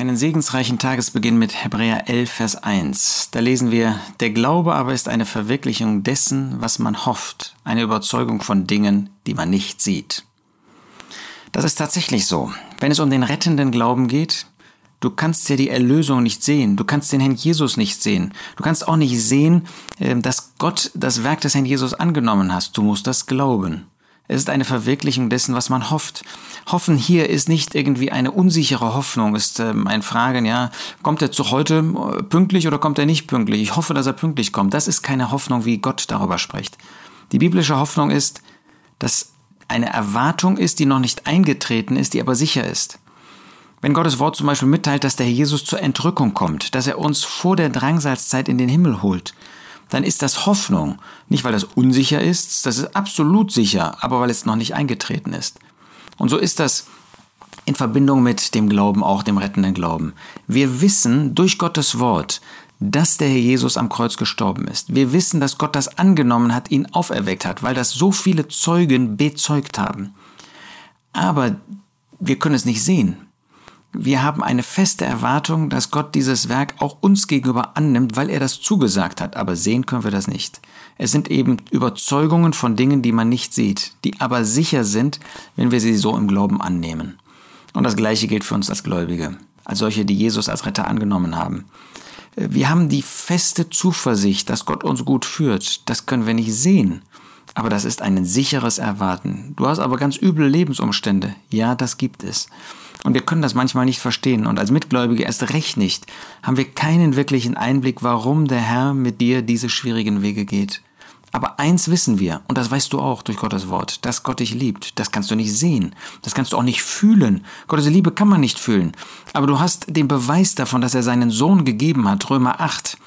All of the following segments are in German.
Einen segensreichen Tagesbeginn mit Hebräer 11, Vers 1. Da lesen wir, der Glaube aber ist eine Verwirklichung dessen, was man hofft, eine Überzeugung von Dingen, die man nicht sieht. Das ist tatsächlich so. Wenn es um den rettenden Glauben geht, du kannst ja die Erlösung nicht sehen, du kannst den Herrn Jesus nicht sehen, du kannst auch nicht sehen, äh, dass Gott das Werk des Herrn Jesus angenommen hast, du musst das glauben. Es ist eine Verwirklichung dessen, was man hofft. Hoffen hier ist nicht irgendwie eine unsichere Hoffnung, ist ähm, ein Fragen, ja, kommt er zu heute äh, pünktlich oder kommt er nicht pünktlich? Ich hoffe, dass er pünktlich kommt. Das ist keine Hoffnung, wie Gott darüber spricht. Die biblische Hoffnung ist, dass eine Erwartung ist, die noch nicht eingetreten ist, die aber sicher ist. Wenn Gottes Wort zum Beispiel mitteilt, dass der Jesus zur Entrückung kommt, dass er uns vor der Drangsalzzeit in den Himmel holt, dann ist das Hoffnung. Nicht, weil das unsicher ist, das ist absolut sicher, aber weil es noch nicht eingetreten ist. Und so ist das in Verbindung mit dem Glauben, auch dem rettenden Glauben. Wir wissen durch Gottes Wort, dass der Herr Jesus am Kreuz gestorben ist. Wir wissen, dass Gott das angenommen hat, ihn auferweckt hat, weil das so viele Zeugen bezeugt haben. Aber wir können es nicht sehen wir haben eine feste Erwartung, dass Gott dieses Werk auch uns gegenüber annimmt, weil er das zugesagt hat, aber sehen können wir das nicht. Es sind eben Überzeugungen von Dingen, die man nicht sieht, die aber sicher sind, wenn wir sie so im Glauben annehmen. Und das Gleiche gilt für uns als Gläubige, als solche, die Jesus als Retter angenommen haben. Wir haben die feste Zuversicht, dass Gott uns gut führt. Das können wir nicht sehen. Aber das ist ein sicheres Erwarten. Du hast aber ganz üble Lebensumstände. Ja, das gibt es. Und wir können das manchmal nicht verstehen und als Mitgläubige erst recht nicht, haben wir keinen wirklichen Einblick, warum der Herr mit dir diese schwierigen Wege geht. Aber eins wissen wir, und das weißt du auch durch Gottes Wort, dass Gott dich liebt. Das kannst du nicht sehen. Das kannst du auch nicht fühlen. Gottes Liebe kann man nicht fühlen. Aber du hast den Beweis davon, dass er seinen Sohn gegeben hat, Römer 8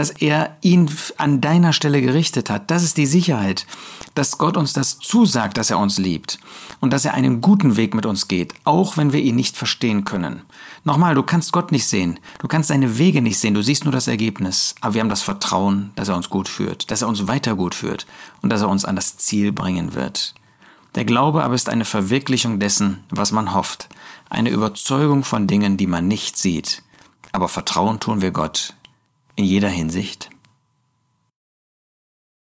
dass er ihn an deiner Stelle gerichtet hat. Das ist die Sicherheit, dass Gott uns das zusagt, dass er uns liebt und dass er einen guten Weg mit uns geht, auch wenn wir ihn nicht verstehen können. Nochmal, du kannst Gott nicht sehen, du kannst seine Wege nicht sehen, du siehst nur das Ergebnis, aber wir haben das Vertrauen, dass er uns gut führt, dass er uns weiter gut führt und dass er uns an das Ziel bringen wird. Der Glaube aber ist eine Verwirklichung dessen, was man hofft, eine Überzeugung von Dingen, die man nicht sieht. Aber Vertrauen tun wir Gott in jeder Hinsicht